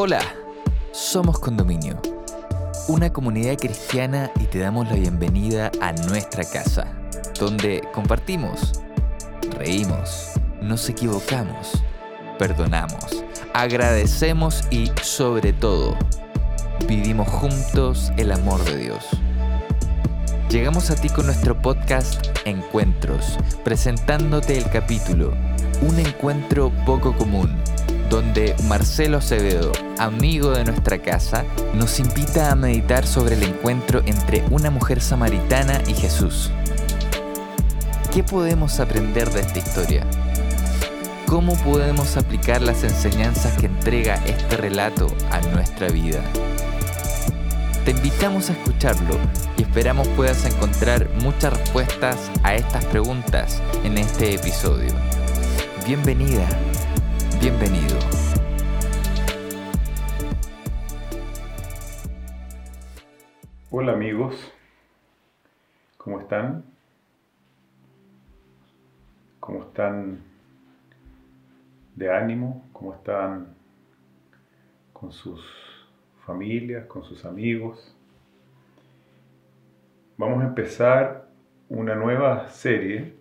Hola, somos Condominio, una comunidad cristiana y te damos la bienvenida a nuestra casa, donde compartimos, reímos, nos equivocamos, perdonamos, agradecemos y sobre todo, vivimos juntos el amor de Dios. Llegamos a ti con nuestro podcast Encuentros, presentándote el capítulo Un encuentro poco común donde Marcelo Acevedo, amigo de nuestra casa, nos invita a meditar sobre el encuentro entre una mujer samaritana y Jesús. ¿Qué podemos aprender de esta historia? ¿Cómo podemos aplicar las enseñanzas que entrega este relato a nuestra vida? Te invitamos a escucharlo y esperamos puedas encontrar muchas respuestas a estas preguntas en este episodio. Bienvenida Bienvenido. Hola amigos, ¿cómo están? ¿Cómo están de ánimo? ¿Cómo están con sus familias, con sus amigos? Vamos a empezar una nueva serie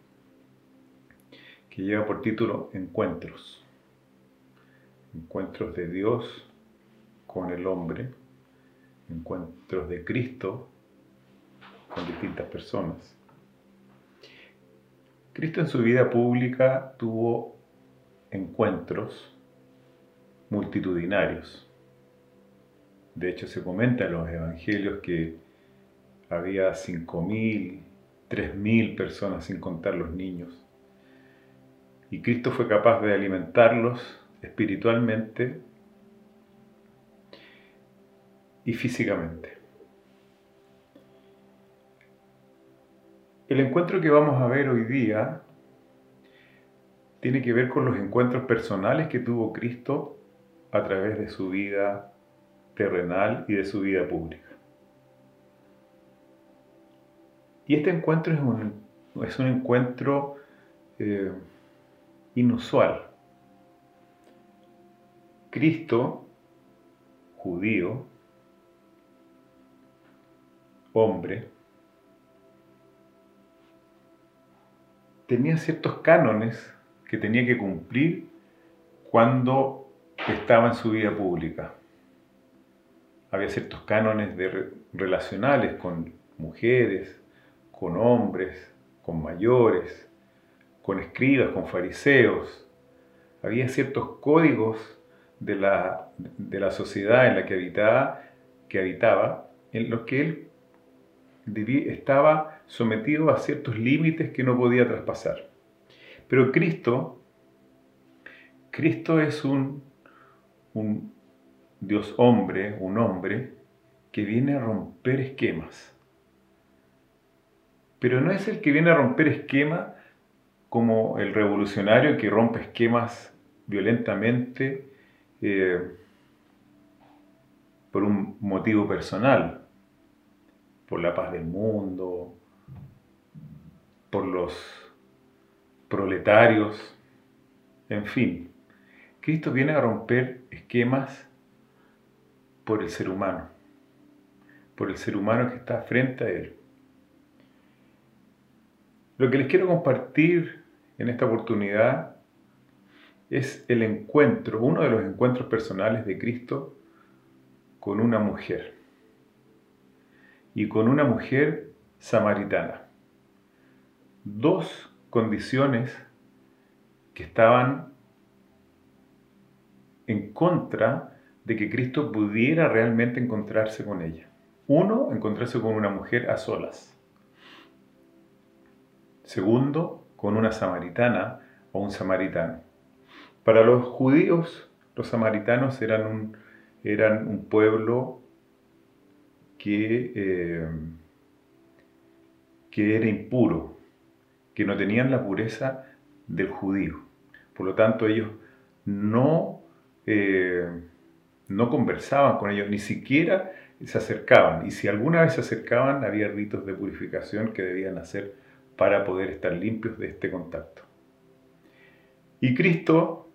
que lleva por título Encuentros encuentros de Dios con el hombre, encuentros de Cristo con distintas personas. Cristo en su vida pública tuvo encuentros multitudinarios. De hecho, se comenta en los evangelios que había 5.000, 3.000 personas sin contar los niños. Y Cristo fue capaz de alimentarlos espiritualmente y físicamente. El encuentro que vamos a ver hoy día tiene que ver con los encuentros personales que tuvo Cristo a través de su vida terrenal y de su vida pública. Y este encuentro es un, es un encuentro eh, inusual. Cristo, judío, hombre, tenía ciertos cánones que tenía que cumplir cuando estaba en su vida pública. Había ciertos cánones de relacionales con mujeres, con hombres, con mayores, con escribas, con fariseos. Había ciertos códigos de la, de la sociedad en la que habitaba, que habitaba, en los que él estaba sometido a ciertos límites que no podía traspasar. Pero Cristo, Cristo es un, un Dios hombre, un hombre que viene a romper esquemas. Pero no es el que viene a romper esquemas como el revolucionario que rompe esquemas violentamente eh, por un motivo personal, por la paz del mundo, por los proletarios, en fin. Cristo viene a romper esquemas por el ser humano, por el ser humano que está frente a Él. Lo que les quiero compartir en esta oportunidad es el encuentro, uno de los encuentros personales de Cristo con una mujer. Y con una mujer samaritana. Dos condiciones que estaban en contra de que Cristo pudiera realmente encontrarse con ella. Uno, encontrarse con una mujer a solas. Segundo, con una samaritana o un samaritano. Para los judíos, los samaritanos eran un, eran un pueblo que, eh, que era impuro, que no tenían la pureza del judío. Por lo tanto, ellos no, eh, no conversaban con ellos, ni siquiera se acercaban. Y si alguna vez se acercaban, había ritos de purificación que debían hacer para poder estar limpios de este contacto. Y Cristo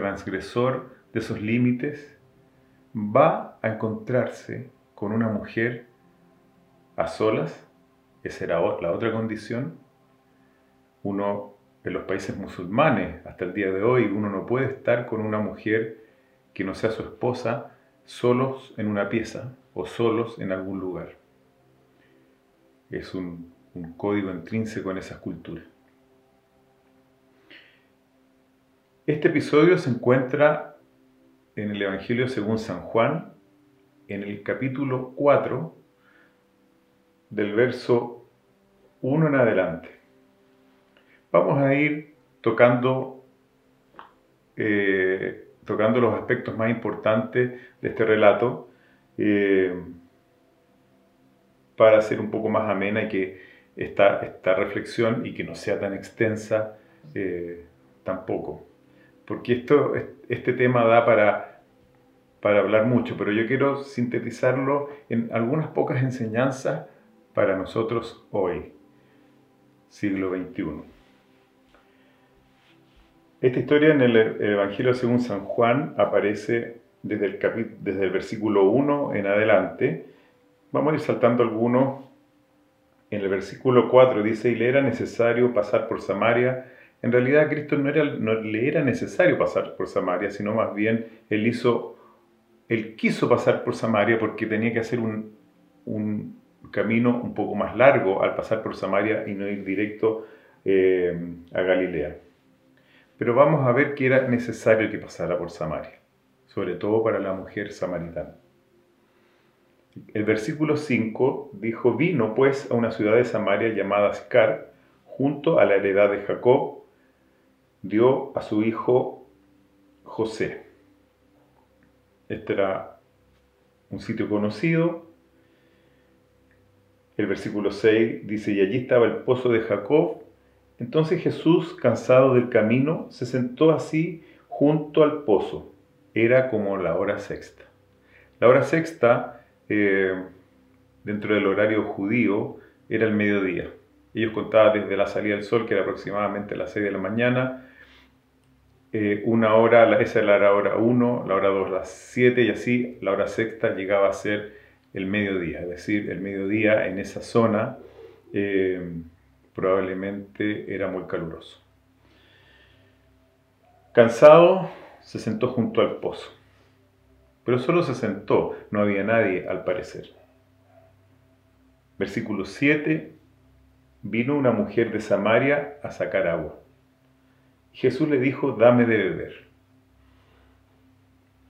transgresor de esos límites, va a encontrarse con una mujer a solas, esa era la otra condición. Uno en los países musulmanes, hasta el día de hoy, uno no puede estar con una mujer que no sea su esposa solos en una pieza o solos en algún lugar. Es un, un código intrínseco en esas culturas. Este episodio se encuentra en el Evangelio según San Juan, en el capítulo 4, del verso 1 en adelante. Vamos a ir tocando, eh, tocando los aspectos más importantes de este relato eh, para hacer un poco más amena y que esta, esta reflexión y que no sea tan extensa eh, tampoco. Porque esto, este tema da para, para hablar mucho, pero yo quiero sintetizarlo en algunas pocas enseñanzas para nosotros hoy, siglo XXI. Esta historia en el Evangelio según San Juan aparece desde el, desde el versículo 1 en adelante. Vamos a ir saltando algunos. En el versículo 4 dice, y le era necesario pasar por Samaria. En realidad a Cristo no, era, no le era necesario pasar por Samaria, sino más bien él hizo, él quiso pasar por Samaria porque tenía que hacer un, un camino un poco más largo al pasar por Samaria y no ir directo eh, a Galilea. Pero vamos a ver que era necesario que pasara por Samaria, sobre todo para la mujer samaritana. El versículo 5 dijo, vino pues a una ciudad de Samaria llamada Scar, junto a la heredad de Jacob, dio a su hijo José. Este era un sitio conocido, el versículo 6 dice, y allí estaba el pozo de Jacob. Entonces Jesús, cansado del camino, se sentó así junto al pozo. Era como la hora sexta. La hora sexta, eh, dentro del horario judío, era el mediodía. Ellos contaban desde la salida del sol, que era aproximadamente las 6 de la mañana, eh, una hora, esa era la hora 1, la hora 2, las 7 y así, la hora sexta llegaba a ser el mediodía, es decir, el mediodía en esa zona eh, probablemente era muy caluroso. Cansado, se sentó junto al pozo, pero solo se sentó, no había nadie al parecer. Versículo 7, vino una mujer de Samaria a sacar agua. Jesús le dijo, dame de beber.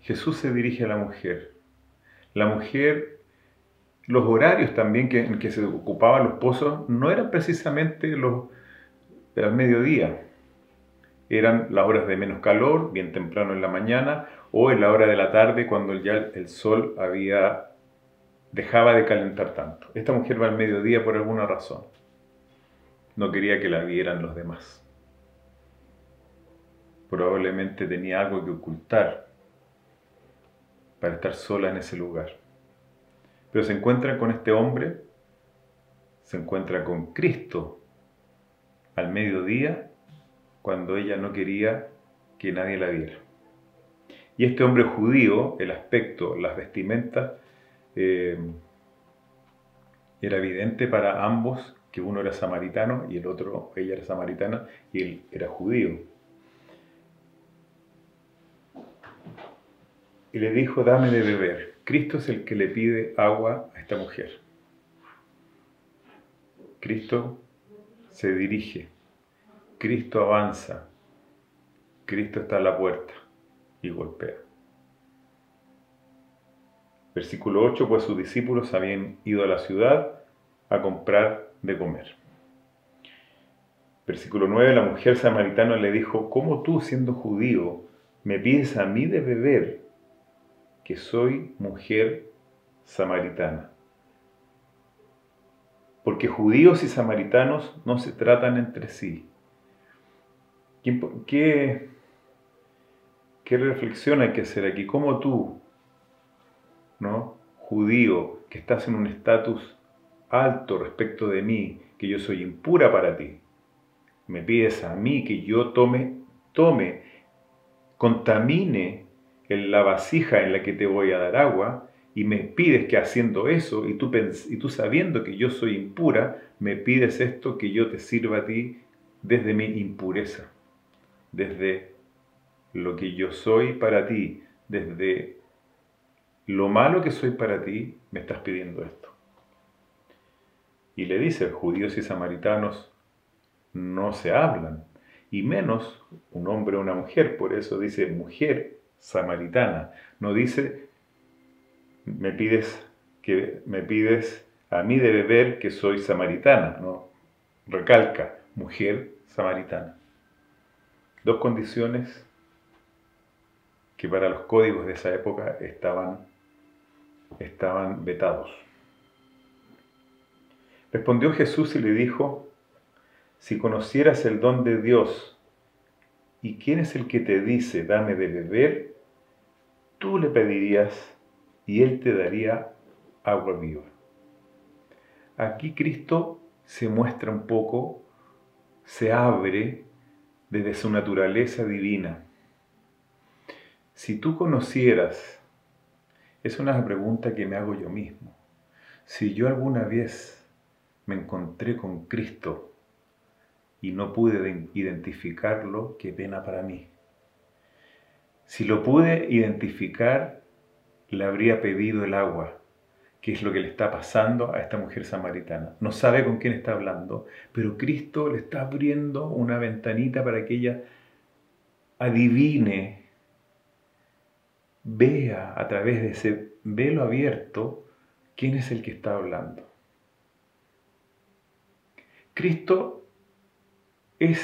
Jesús se dirige a la mujer. La mujer los horarios también que, en que se ocupaban los pozos no eran precisamente los del mediodía. Eran las horas de menos calor, bien temprano en la mañana, o en la hora de la tarde cuando ya el sol había dejaba de calentar tanto. Esta mujer va al mediodía por alguna razón. No quería que la vieran los demás. Probablemente tenía algo que ocultar para estar sola en ese lugar. Pero se encuentra con este hombre, se encuentra con Cristo al mediodía cuando ella no quería que nadie la viera. Y este hombre judío, el aspecto, las vestimentas, eh, era evidente para ambos que uno era samaritano y el otro, ella era samaritana y él era judío. Y le dijo, dame de beber. Cristo es el que le pide agua a esta mujer. Cristo se dirige, Cristo avanza, Cristo está a la puerta y golpea. Versículo 8, pues sus discípulos habían ido a la ciudad a comprar de comer. Versículo 9, la mujer samaritana le dijo, ¿cómo tú siendo judío me pides a mí de beber que soy mujer samaritana. Porque judíos y samaritanos no se tratan entre sí. ¿Qué, qué reflexión hay que hacer aquí? ¿Cómo tú, ¿no? judío, que estás en un estatus alto respecto de mí, que yo soy impura para ti, me pides a mí que yo tome, tome, contamine la vasija en la que te voy a dar agua y me pides que haciendo eso y tú, y tú sabiendo que yo soy impura, me pides esto que yo te sirva a ti desde mi impureza, desde lo que yo soy para ti, desde lo malo que soy para ti, me estás pidiendo esto. Y le dice, judíos y samaritanos no se hablan, y menos un hombre o una mujer, por eso dice mujer samaritana, no dice me pides que me pides a mí de beber que soy samaritana, no recalca mujer samaritana. Dos condiciones que para los códigos de esa época estaban, estaban vetados. Respondió Jesús y le dijo, si conocieras el don de Dios y quién es el que te dice, dame de beber, tú le pedirías y Él te daría agua viva. Aquí Cristo se muestra un poco, se abre desde su naturaleza divina. Si tú conocieras, es una pregunta que me hago yo mismo, si yo alguna vez me encontré con Cristo y no pude identificarlo, qué pena para mí. Si lo pude identificar, le habría pedido el agua, que es lo que le está pasando a esta mujer samaritana. No sabe con quién está hablando, pero Cristo le está abriendo una ventanita para que ella adivine, vea a través de ese velo abierto quién es el que está hablando. Cristo es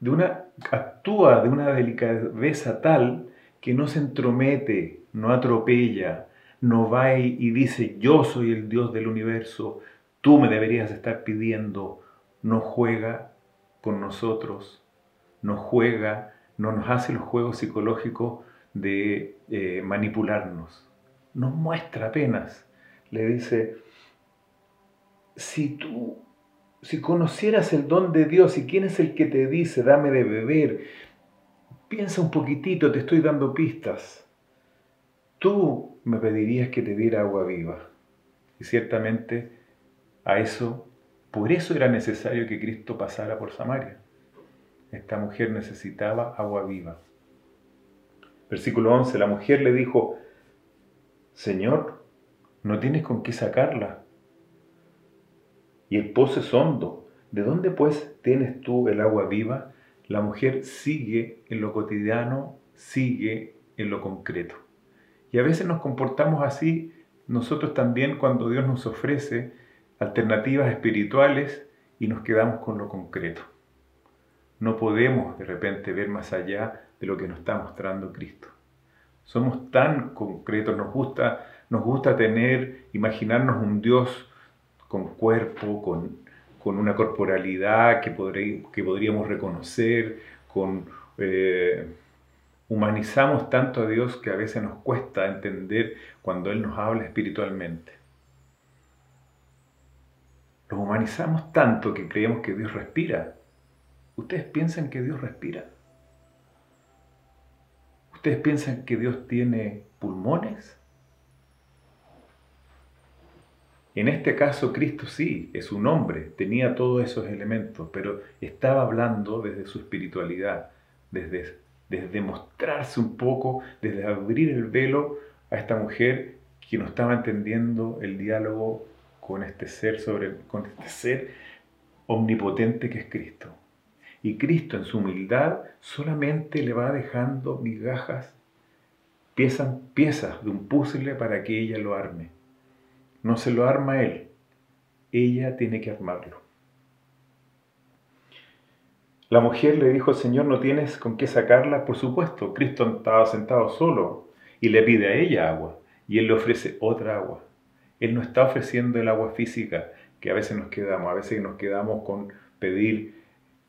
de una actúa de una delicadeza tal que no se entromete no atropella, no va y dice, yo soy el Dios del universo, tú me deberías estar pidiendo, no juega con nosotros, no juega, no nos hace los juegos psicológicos de eh, manipularnos, nos muestra apenas, le dice, si tú, si conocieras el don de Dios y quién es el que te dice, dame de beber, piensa un poquitito, te estoy dando pistas tú me pedirías que te diera agua viva. Y ciertamente a eso, por eso era necesario que Cristo pasara por Samaria. Esta mujer necesitaba agua viva. Versículo 11, la mujer le dijo, Señor, no tienes con qué sacarla. Y el pozo es hondo. ¿De dónde pues tienes tú el agua viva? La mujer sigue en lo cotidiano, sigue en lo concreto. Y a veces nos comportamos así nosotros también cuando Dios nos ofrece alternativas espirituales y nos quedamos con lo concreto. No podemos de repente ver más allá de lo que nos está mostrando Cristo. Somos tan concretos, nos gusta, nos gusta tener, imaginarnos un Dios con cuerpo, con, con una corporalidad que, que podríamos reconocer, con... Eh, humanizamos tanto a Dios que a veces nos cuesta entender cuando Él nos habla espiritualmente. Los humanizamos tanto que creemos que Dios respira. ¿Ustedes piensan que Dios respira? ¿Ustedes piensan que Dios tiene pulmones? En este caso Cristo sí, es un hombre, tenía todos esos elementos, pero estaba hablando desde su espiritualidad, desde desde mostrarse un poco, desde abrir el velo a esta mujer que no estaba entendiendo el diálogo con este ser sobre con este ser omnipotente que es Cristo. Y Cristo en su humildad solamente le va dejando migajas, piezas, piezas de un puzzle para que ella lo arme. No se lo arma él, ella tiene que armarlo. La mujer le dijo, Señor, ¿no tienes con qué sacarla? Por supuesto, Cristo estaba sentado solo y le pide a ella agua y Él le ofrece otra agua. Él no está ofreciendo el agua física que a veces nos quedamos, a veces nos quedamos con pedir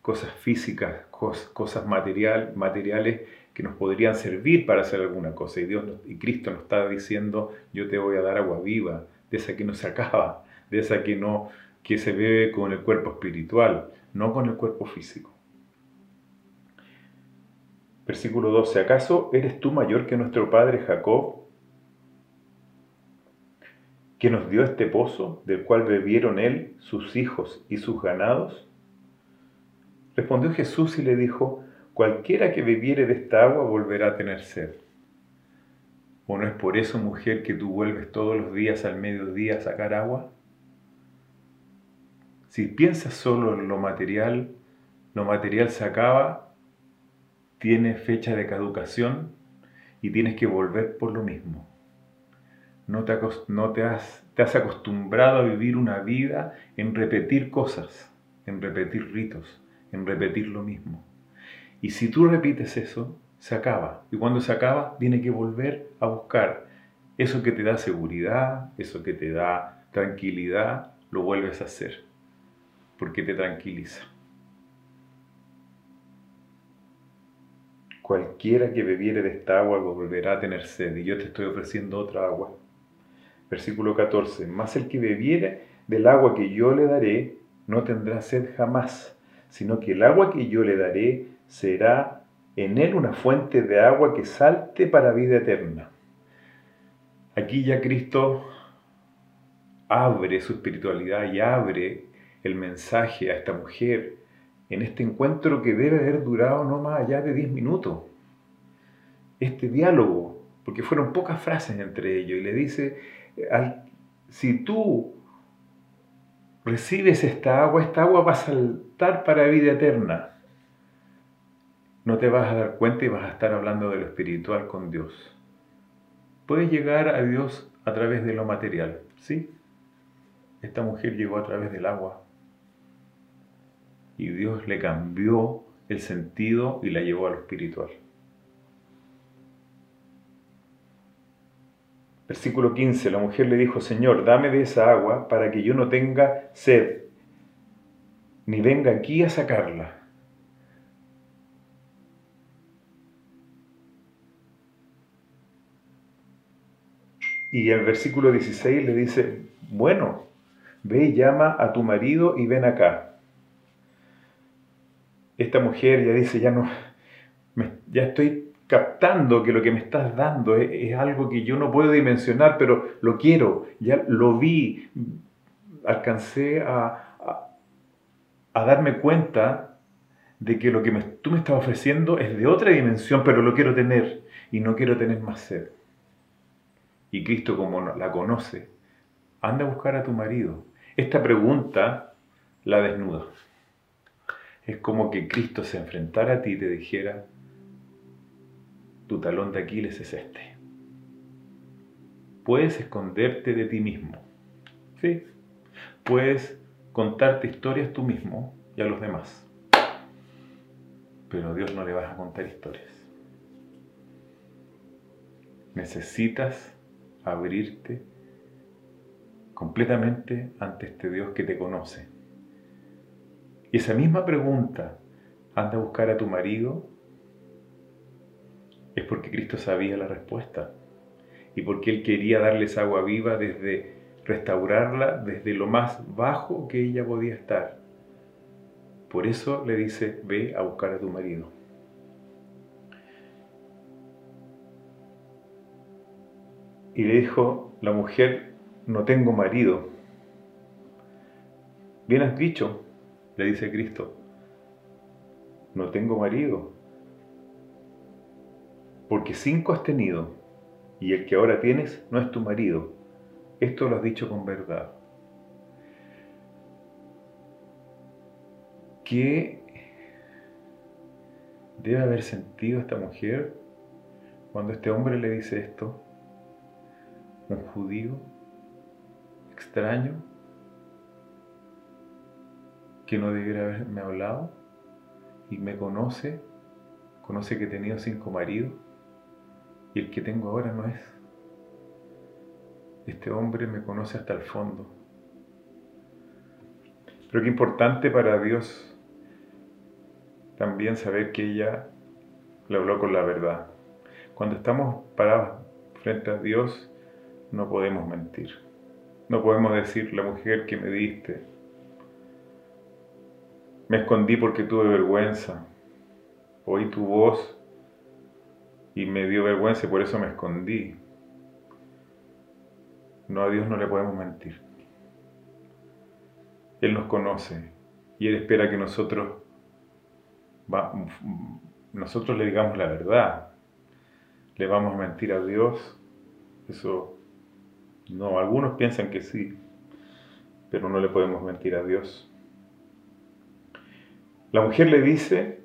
cosas físicas, cosas material, materiales que nos podrían servir para hacer alguna cosa. Y, Dios y Cristo nos está diciendo, yo te voy a dar agua viva, de esa que no se acaba, de esa que, no, que se bebe con el cuerpo espiritual, no con el cuerpo físico. Versículo 12. ¿Acaso eres tú mayor que nuestro padre Jacob, que nos dio este pozo, del cual bebieron él, sus hijos y sus ganados? Respondió Jesús y le dijo, cualquiera que bebiere de esta agua volverá a tener sed. ¿O no es por eso, mujer, que tú vuelves todos los días al mediodía a sacar agua? Si piensas solo en lo material, lo material se acaba tiene fecha de caducación y tienes que volver por lo mismo. No, te, has, te has acostumbrado a vivir una vida en repetir cosas, en repetir ritos, en repetir lo mismo. Y si tú repites eso, se acaba. Y cuando se acaba, tiene que volver a buscar eso que te da seguridad, eso que te da tranquilidad, lo vuelves a hacer, porque te tranquiliza. Cualquiera que bebiere de esta agua volverá a tener sed, y yo te estoy ofreciendo otra agua. Versículo 14. Mas el que bebiere del agua que yo le daré, no tendrá sed jamás, sino que el agua que yo le daré será en él una fuente de agua que salte para vida eterna. Aquí ya Cristo abre su espiritualidad y abre el mensaje a esta mujer en este encuentro que debe haber durado no más allá de 10 minutos. Este diálogo, porque fueron pocas frases entre ellos, y le dice, si tú recibes esta agua, esta agua va a saltar para vida eterna. No te vas a dar cuenta y vas a estar hablando de lo espiritual con Dios. Puedes llegar a Dios a través de lo material, ¿sí? Esta mujer llegó a través del agua, y Dios le cambió el sentido y la llevó a lo espiritual. Versículo 15, la mujer le dijo, Señor, dame de esa agua para que yo no tenga sed, ni venga aquí a sacarla. Y el versículo 16 le dice, bueno, ve y llama a tu marido y ven acá esta mujer ya dice, ya no, ya estoy captando que lo que me estás dando es, algo que yo no puedo dimensionar, pero lo quiero, ya lo vi, alcancé a, darme cuenta de que lo que tú me estás ofreciendo es de otra dimensión, pero lo quiero tener y no quiero tener más sed. Y Cristo, como la conoce, anda a buscar a tu marido. Esta pregunta la desnuda. Es como que Cristo se enfrentara a ti y te dijera, tu talón de Aquiles es este. Puedes esconderte de ti mismo. Sí. Puedes contarte historias tú mismo y a los demás. Pero a Dios no le vas a contar historias. Necesitas abrirte completamente ante este Dios que te conoce y esa misma pregunta, anda a buscar a tu marido, es porque Cristo sabía la respuesta y porque Él quería darles agua viva desde restaurarla desde lo más bajo que ella podía estar. Por eso le dice, ve a buscar a tu marido. Y le dijo la mujer, no tengo marido. Bien has dicho, le dice Cristo, no tengo marido, porque cinco has tenido, y el que ahora tienes no es tu marido. Esto lo has dicho con verdad. ¿Qué debe haber sentido esta mujer cuando este hombre le dice esto? Un judío extraño que no debiera haberme hablado y me conoce, conoce que he tenido cinco maridos y el que tengo ahora no es. Este hombre me conoce hasta el fondo. Pero qué importante para Dios también saber que ella le habló con la verdad. Cuando estamos parados frente a Dios, no podemos mentir. No podemos decir, la mujer que me diste, me escondí porque tuve vergüenza. Oí tu voz y me dio vergüenza y por eso me escondí. No, a Dios no le podemos mentir. Él nos conoce y Él espera que nosotros, nosotros le digamos la verdad. ¿Le vamos a mentir a Dios? Eso, no, algunos piensan que sí, pero no le podemos mentir a Dios. La mujer le dice,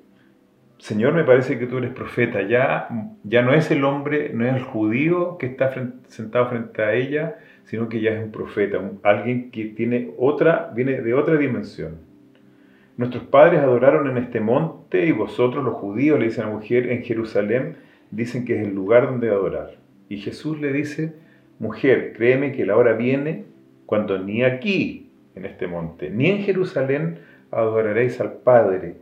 Señor, me parece que tú eres profeta. Ya, ya no es el hombre, no es el judío que está sentado frente a ella, sino que ya es un profeta, alguien que tiene otra, viene de otra dimensión. Nuestros padres adoraron en este monte y vosotros los judíos, le dice a la mujer, en Jerusalén, dicen que es el lugar donde adorar. Y Jesús le dice, mujer, créeme que la hora viene cuando ni aquí, en este monte, ni en Jerusalén adoraréis al Padre.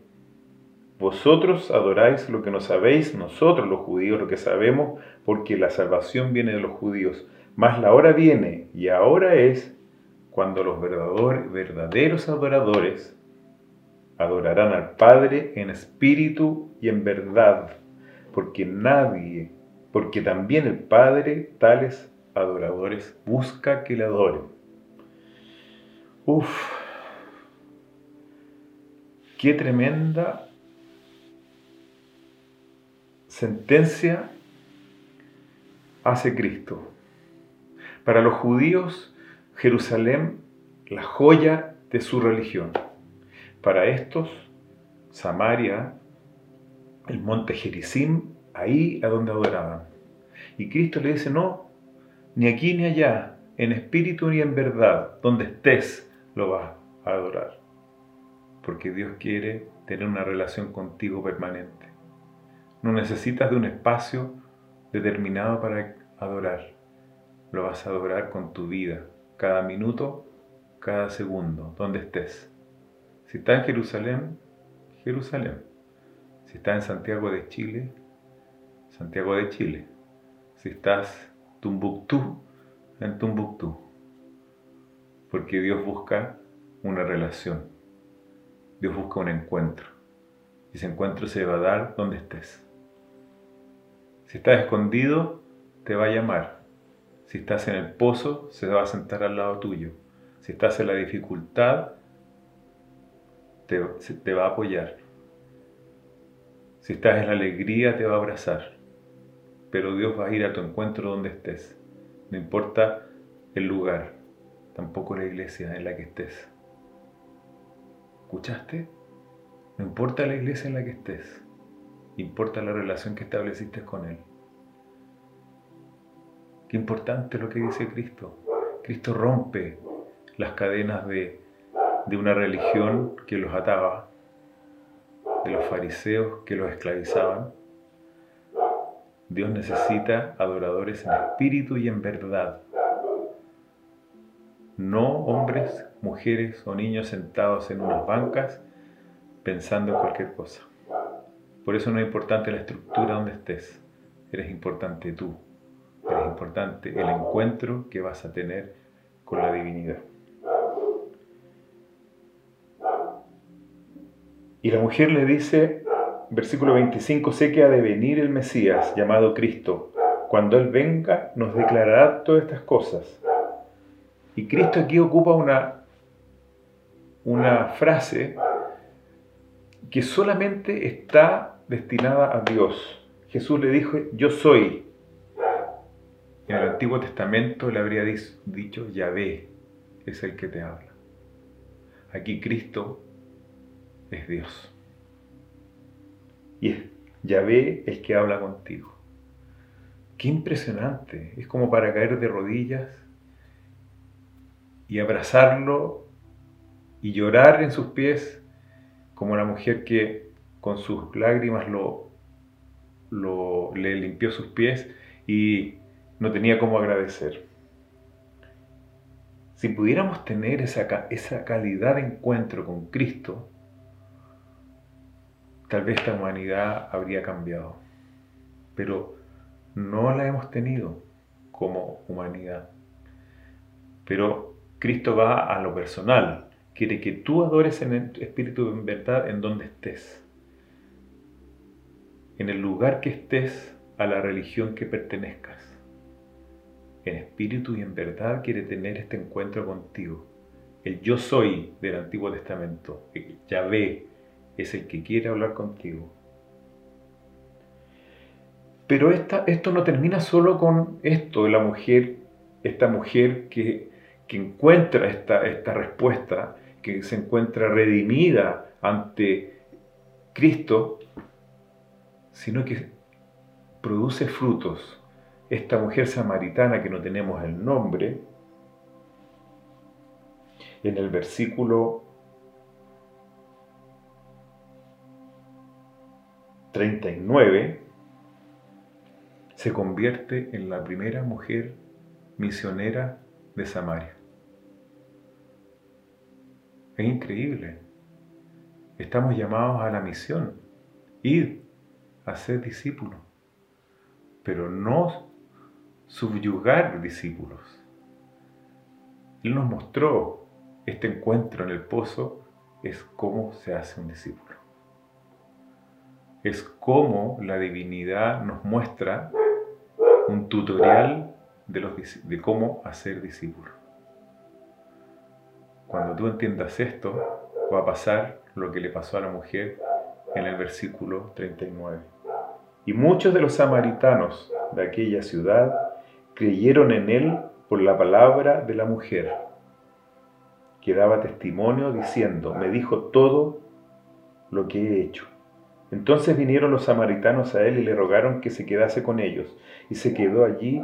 Vosotros adoráis lo que no sabéis, nosotros los judíos lo que sabemos, porque la salvación viene de los judíos. Mas la hora viene, y ahora es, cuando los verdaderos adoradores adorarán al Padre en espíritu y en verdad, porque nadie, porque también el Padre tales adoradores busca que le adoren. Uf, qué tremenda sentencia hace Cristo. Para los judíos, Jerusalén, la joya de su religión. Para estos, Samaria, el monte Gerizim, ahí a donde adoraban. Y Cristo le dice, no, ni aquí ni allá, en espíritu ni en verdad, donde estés, lo vas a adorar. Porque Dios quiere tener una relación contigo permanente. No necesitas de un espacio determinado para adorar lo vas a adorar con tu vida, cada minuto, cada segundo, donde estés. Si estás en Jerusalén, Jerusalén. Si estás en Santiago de Chile, Santiago de Chile. Si estás Tumbuctú, en Tumbuctú. Porque Dios busca una relación. Dios busca un encuentro. Y ese encuentro se va a dar donde estés. Si estás escondido, te va a llamar. Si estás en el pozo, se va a sentar al lado tuyo. Si estás en la dificultad, te, te va a apoyar. Si estás en la alegría, te va a abrazar. Pero Dios va a ir a tu encuentro donde estés. No importa el lugar, tampoco la iglesia en la que estés. ¿Escuchaste? No importa la iglesia en la que estés, importa la relación que estableciste con Él. Qué importante lo que dice Cristo. Cristo rompe las cadenas de, de una religión que los ataba, de los fariseos que los esclavizaban. Dios necesita adoradores en espíritu y en verdad. No hombres, mujeres o niños sentados en unas bancas pensando en cualquier cosa. Por eso no es importante la estructura donde estés, eres importante tú es importante el encuentro que vas a tener con la divinidad. Y la mujer le dice, versículo 25, sé que ha de venir el Mesías llamado Cristo. Cuando Él venga nos declarará todas estas cosas. Y Cristo aquí ocupa una, una frase que solamente está destinada a Dios. Jesús le dijo, yo soy, en el Antiguo Testamento le habría dicho, Yahvé es el que te habla. Aquí Cristo es Dios. Y es Yahvé el que habla contigo. Qué impresionante. Es como para caer de rodillas y abrazarlo y llorar en sus pies como la mujer que con sus lágrimas lo, lo, le limpió sus pies y no tenía cómo agradecer. Si pudiéramos tener esa, esa calidad de encuentro con Cristo, tal vez esta humanidad habría cambiado. Pero no la hemos tenido como humanidad. Pero Cristo va a lo personal. Quiere que tú adores en el espíritu en verdad en donde estés. En el lugar que estés, a la religión que pertenezcas. En espíritu y en verdad quiere tener este encuentro contigo. El yo soy del Antiguo Testamento, el Yahvé, es el que quiere hablar contigo. Pero esto no termina solo con esto de la mujer, esta mujer que, encuentra esta, esta respuesta, que se encuentra redimida ante Cristo, sino que produce frutos. Esta mujer samaritana que no tenemos el nombre, en el versículo 39, se convierte en la primera mujer misionera de Samaria. Es increíble. Estamos llamados a la misión, ir a ser discípulos, pero no subyugar discípulos. Él nos mostró este encuentro en el pozo, es cómo se hace un discípulo. Es cómo la divinidad nos muestra un tutorial de, cómo hacer discípulos. Cuando tú entiendas esto, va a pasar lo que le pasó a la mujer en el versículo 39. Y muchos de los samaritanos de aquella ciudad creyeron en él por la palabra de la mujer, que daba testimonio diciendo, me dijo todo lo que he hecho. Entonces vinieron los samaritanos a él y le rogaron que se quedase con ellos, y se quedó allí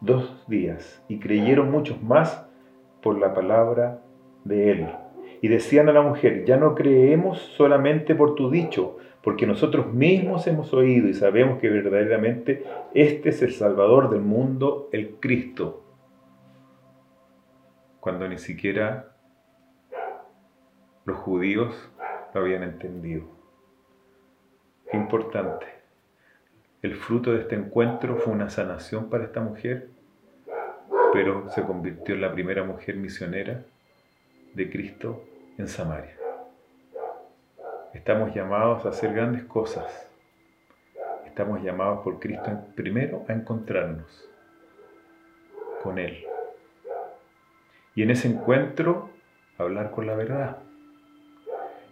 dos días, y creyeron muchos más por la palabra de él. Y decían a la mujer, ya no creemos solamente por tu dicho, porque nosotros mismos hemos oído y sabemos que verdaderamente este es el Salvador del mundo, el Cristo. Cuando ni siquiera los judíos lo habían entendido. Importante. El fruto de este encuentro fue una sanación para esta mujer, pero se convirtió en la primera mujer misionera de Cristo en Samaria. Estamos llamados a hacer grandes cosas. Estamos llamados por Cristo primero a encontrarnos con Él. Y en ese encuentro hablar con la verdad.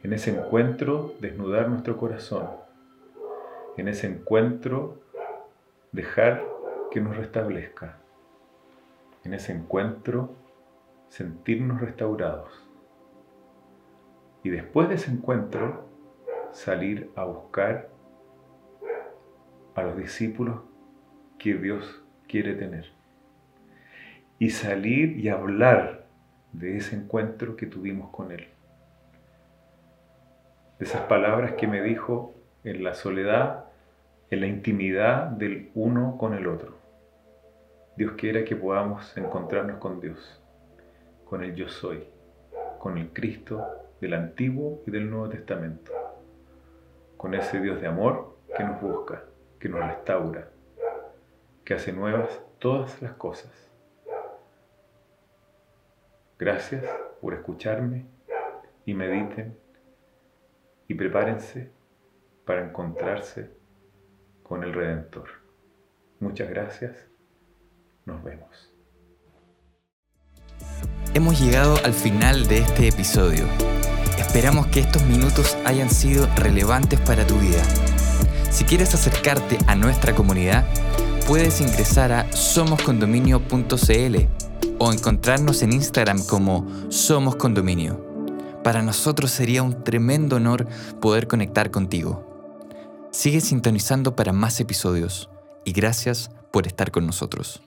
En ese encuentro desnudar nuestro corazón. En ese encuentro dejar que nos restablezca. En ese encuentro sentirnos restaurados. Y después de ese encuentro, salir a buscar a los discípulos que Dios quiere tener. Y salir y hablar de ese encuentro que tuvimos con Él. De esas palabras que me dijo en la soledad, en la intimidad del uno con el otro. Dios quiere que podamos encontrarnos con Dios, con el yo soy, con el Cristo del Antiguo y del Nuevo Testamento, con ese Dios de amor que nos busca, que nos restaura, que hace nuevas todas las cosas. Gracias por escucharme y mediten y prepárense para encontrarse con el Redentor. Muchas gracias. Nos vemos. Hemos llegado al final de este episodio. Esperamos que estos minutos hayan sido relevantes para tu vida. Si quieres acercarte a nuestra comunidad, puedes ingresar a somoscondominio.cl o encontrarnos en Instagram como Somos Condominio. Para nosotros sería un tremendo honor poder conectar contigo. Sigue sintonizando para más episodios y gracias por estar con nosotros.